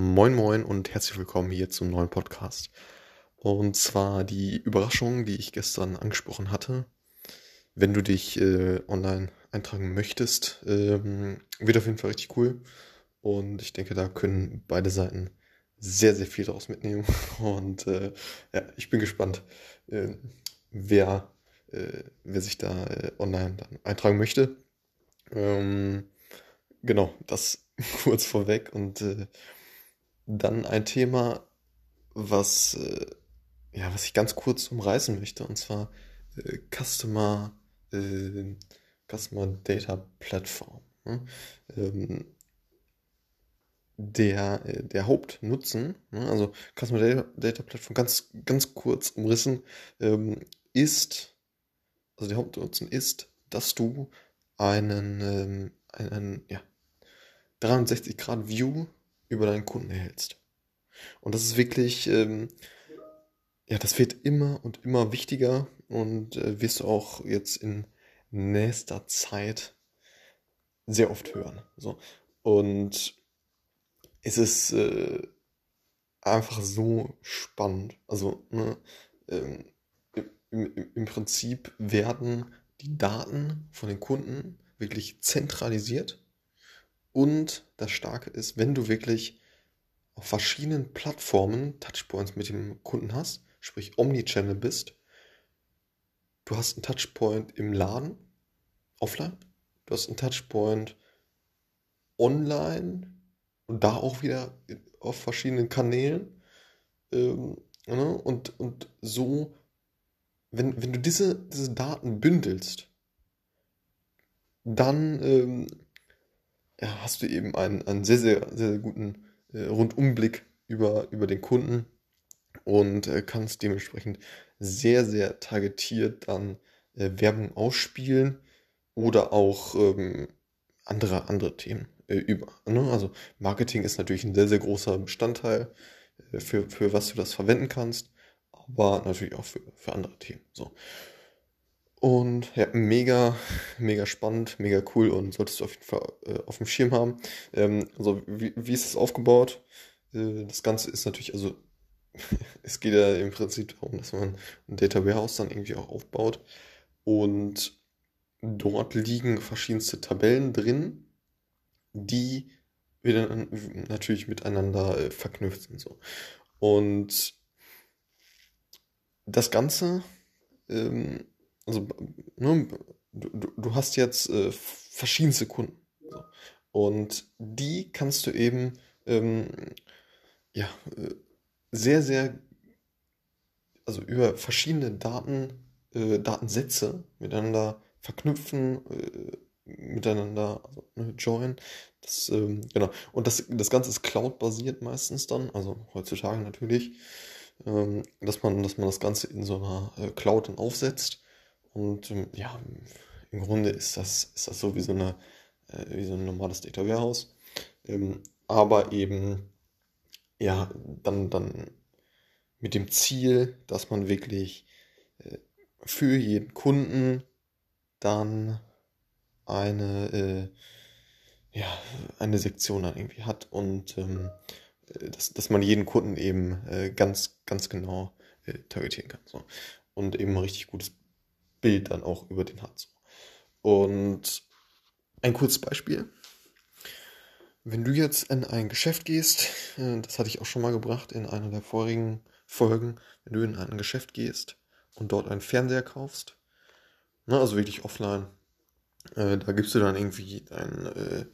Moin Moin und herzlich willkommen hier zum neuen Podcast. Und zwar die Überraschung, die ich gestern angesprochen hatte. Wenn du dich äh, online eintragen möchtest, ähm, wird auf jeden Fall richtig cool. Und ich denke, da können beide Seiten sehr, sehr viel daraus mitnehmen. Und äh, ja, ich bin gespannt, äh, wer, wer sich da äh, online dann eintragen möchte. Ähm, genau, das kurz vorweg. Und äh, dann ein Thema, was, äh, ja, was ich ganz kurz umreißen möchte, und zwar äh, Customer, äh, Customer Data Platform. Ne? Ähm, der, äh, der Hauptnutzen, ne? also Customer Data, Data Platform, ganz, ganz kurz umrissen, ähm, ist, also der Hauptnutzen ist, dass du einen, ähm, einen ja, 360-Grad-View über deinen Kunden erhältst. Und das ist wirklich, ähm, ja, das wird immer und immer wichtiger und äh, wirst du auch jetzt in nächster Zeit sehr oft hören. So. Und es ist äh, einfach so spannend. Also, ne, ähm, im, im Prinzip werden die Daten von den Kunden wirklich zentralisiert und das Starke ist, wenn du wirklich auf verschiedenen Plattformen Touchpoints mit dem Kunden hast, sprich Omnichannel bist, du hast einen Touchpoint im Laden, offline, du hast einen Touchpoint online und da auch wieder auf verschiedenen Kanälen. Ähm, ne? und, und so, wenn, wenn du diese, diese Daten bündelst, dann ähm, hast du eben einen, einen sehr, sehr, sehr, guten äh, Rundumblick über, über den Kunden und äh, kannst dementsprechend sehr, sehr targetiert dann äh, Werbung ausspielen oder auch ähm, andere, andere Themen äh, über. Ne? Also Marketing ist natürlich ein sehr, sehr großer Bestandteil, äh, für, für was du das verwenden kannst, aber natürlich auch für, für andere Themen. So. Und ja, mega, mega spannend, mega cool und solltest du auf jeden Fall äh, auf dem Schirm haben. Ähm, also, wie, wie ist es aufgebaut? Äh, das Ganze ist natürlich, also, es geht ja im Prinzip darum, dass man ein Data Warehouse dann irgendwie auch aufbaut. Und dort liegen verschiedenste Tabellen drin, die wieder natürlich miteinander äh, verknüpft sind. So. Und das Ganze ähm, also ne, du, du hast jetzt äh, verschiedenste Kunden. So. Und die kannst du eben ähm, ja, äh, sehr, sehr, also über verschiedene Daten, äh, Datensätze miteinander verknüpfen, äh, miteinander also, ne, join. Das, ähm, genau. Und das, das Ganze ist Cloud-basiert meistens dann, also heutzutage natürlich, ähm, dass, man, dass man das Ganze in so einer äh, Cloud dann aufsetzt und ähm, ja, im Grunde ist das, ist das so wie so, eine, äh, wie so ein normales Data Warehouse. Ähm, aber eben, ja, dann, dann mit dem Ziel, dass man wirklich äh, für jeden Kunden dann eine, äh, ja, eine Sektion dann irgendwie hat und ähm, äh, dass, dass man jeden Kunden eben äh, ganz, ganz genau äh, targetieren kann. So. Und eben ein richtig gutes Bild dann auch über den hat. Und ein kurzes Beispiel. Wenn du jetzt in ein Geschäft gehst, äh, das hatte ich auch schon mal gebracht in einer der vorigen Folgen, wenn du in ein Geschäft gehst und dort einen Fernseher kaufst, ne, also wirklich offline, äh, da gibst du dann irgendwie dein, äh,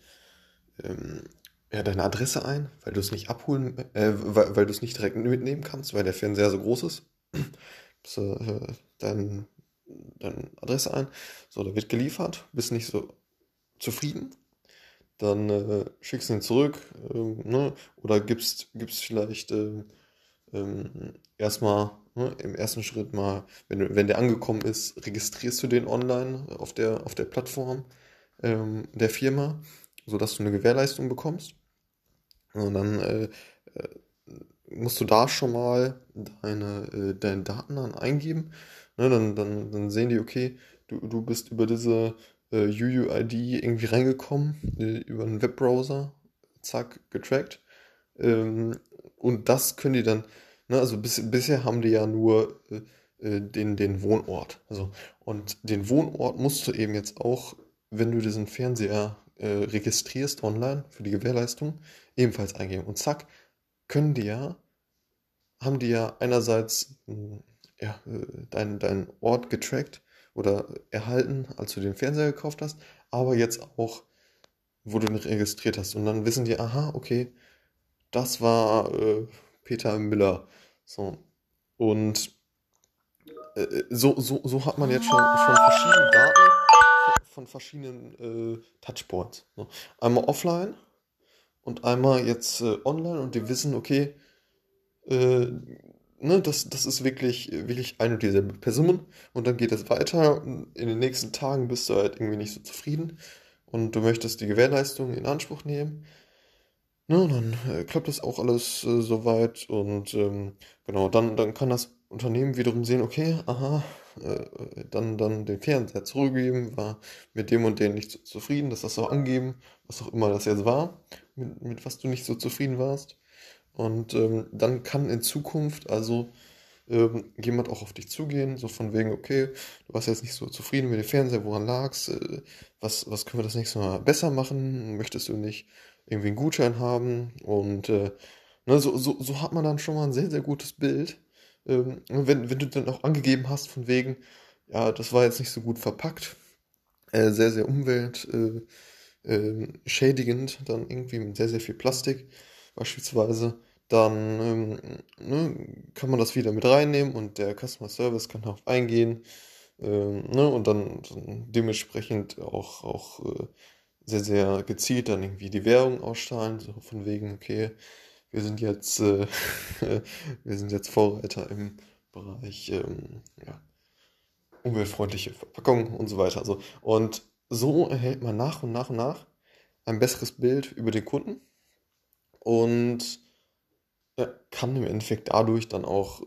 ähm, ja, deine Adresse ein, weil du es nicht abholen, äh, weil, weil du es nicht direkt mitnehmen kannst, weil der Fernseher so groß ist. So, äh, dein deine Adresse ein. So, da wird geliefert, bist nicht so zufrieden. Dann äh, schickst du ihn zurück äh, ne? oder gibst, gibst vielleicht äh, ähm, erstmal ne, im ersten Schritt mal, wenn, wenn der angekommen ist, registrierst du den online auf der, auf der Plattform ähm, der Firma, sodass du eine Gewährleistung bekommst. Und dann äh, äh musst du da schon mal deine, äh, deine Daten dann eingeben Ne, dann, dann, dann sehen die, okay, du, du bist über diese äh, UUID irgendwie reingekommen, äh, über einen Webbrowser, zack, getrackt. Ähm, und das können die dann, ne, also bis, bisher haben die ja nur äh, äh, den, den Wohnort. Also, und den Wohnort musst du eben jetzt auch, wenn du diesen Fernseher äh, registrierst online für die Gewährleistung, ebenfalls eingeben. Und zack, können die ja, haben die ja einerseits hm, ja, äh, deinen dein Ort getrackt oder erhalten, als du den Fernseher gekauft hast, aber jetzt auch, wo du ihn registriert hast. Und dann wissen die, aha, okay, das war äh, Peter Müller. So. Und äh, so, so, so hat man jetzt schon, schon verschiedene Daten von verschiedenen äh, Touchpoints. Ne? Einmal offline und einmal jetzt äh, online und die wissen, okay, äh, ne, das, das ist wirklich, wirklich eine und dieselbe Person und dann geht es weiter. In den nächsten Tagen bist du halt irgendwie nicht so zufrieden und du möchtest die Gewährleistung in Anspruch nehmen. Ne, dann äh, klappt das auch alles äh, soweit und ähm, genau, dann, dann kann das Unternehmen wiederum sehen, okay, aha, äh, dann, dann den Fernseher zurückgeben, war mit dem und dem nicht so zufrieden, dass das auch angeben, was auch immer das jetzt war, mit, mit was du nicht so zufrieden warst. Und ähm, dann kann in Zukunft also ähm, jemand auch auf dich zugehen, so von wegen, okay, du warst jetzt nicht so zufrieden mit dem Fernseher, woran lag's, äh, was, was können wir das nächste Mal besser machen, möchtest du nicht irgendwie einen Gutschein haben? Und äh, ne, so, so, so hat man dann schon mal ein sehr, sehr gutes Bild. Ähm, wenn, wenn du dann auch angegeben hast, von wegen, ja, das war jetzt nicht so gut verpackt, äh, sehr, sehr umweltschädigend, äh, äh, dann irgendwie mit sehr, sehr viel Plastik beispielsweise, dann ähm, ne, kann man das wieder mit reinnehmen und der Customer Service kann darauf eingehen ähm, ne, und dann, dann, dementsprechend auch, auch äh, sehr, sehr gezielt dann irgendwie die Währung ausstrahlen, so von wegen, okay, wir sind jetzt, äh, wir sind jetzt Vorreiter im Bereich ähm, ja, umweltfreundliche Verpackung und so weiter. Also, und so erhält man nach und nach und nach ein besseres Bild über den Kunden und kann im Endeffekt dadurch dann auch,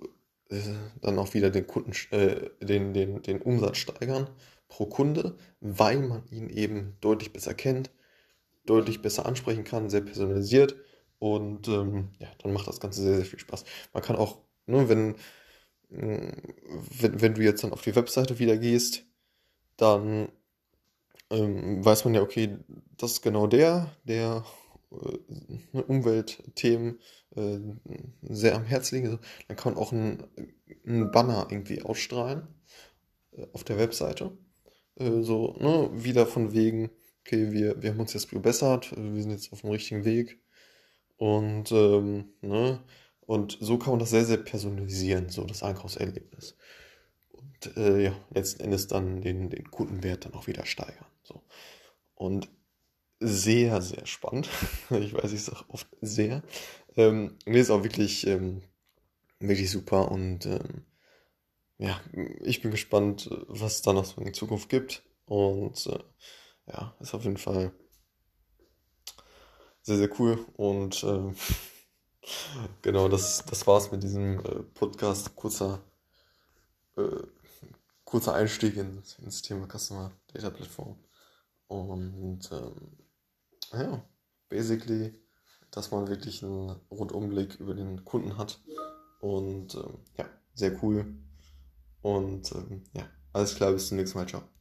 äh, dann auch wieder den Kunden, äh, den, den, den Umsatz steigern pro Kunde, weil man ihn eben deutlich besser kennt, deutlich besser ansprechen kann, sehr personalisiert und ähm, ja, dann macht das Ganze sehr, sehr viel Spaß. Man kann auch, ne, wenn, mm, wenn, wenn du jetzt dann auf die Webseite wieder gehst, dann ähm, weiß man ja, okay, das ist genau der, der Umweltthemen äh, sehr am Herzen liegen. Dann kann man auch ein, Banner irgendwie ausstrahlen äh, auf der Webseite. Äh, so, ne, wieder von wegen, okay, wir, wir haben uns jetzt gebessert, wir sind jetzt auf dem richtigen Weg und, ähm, ne? Und so kann man das sehr, sehr personalisieren, so das Einkaufserlebnis. Und äh, ja, letzten Endes dann den, den Kundenwert dann auch wieder steigern. So. Und sehr, sehr spannend. ich weiß, ich sage oft sehr. Ähm, nee, ist auch wirklich, ähm, wirklich super und ähm, ja, ich bin gespannt, was es da noch so in Zukunft gibt. Und äh, ja, ist auf jeden Fall sehr, sehr cool. Und äh, genau, das, das war's mit diesem äh, Podcast. Kurzer, äh, kurzer Einstieg ins, ins Thema Customer Data Plattform. Und ähm, ja, basically, dass man wirklich einen Rundumblick über den Kunden hat. Und ähm, ja, sehr cool. Und ähm, ja, alles klar, bis zum nächsten Mal. Ciao.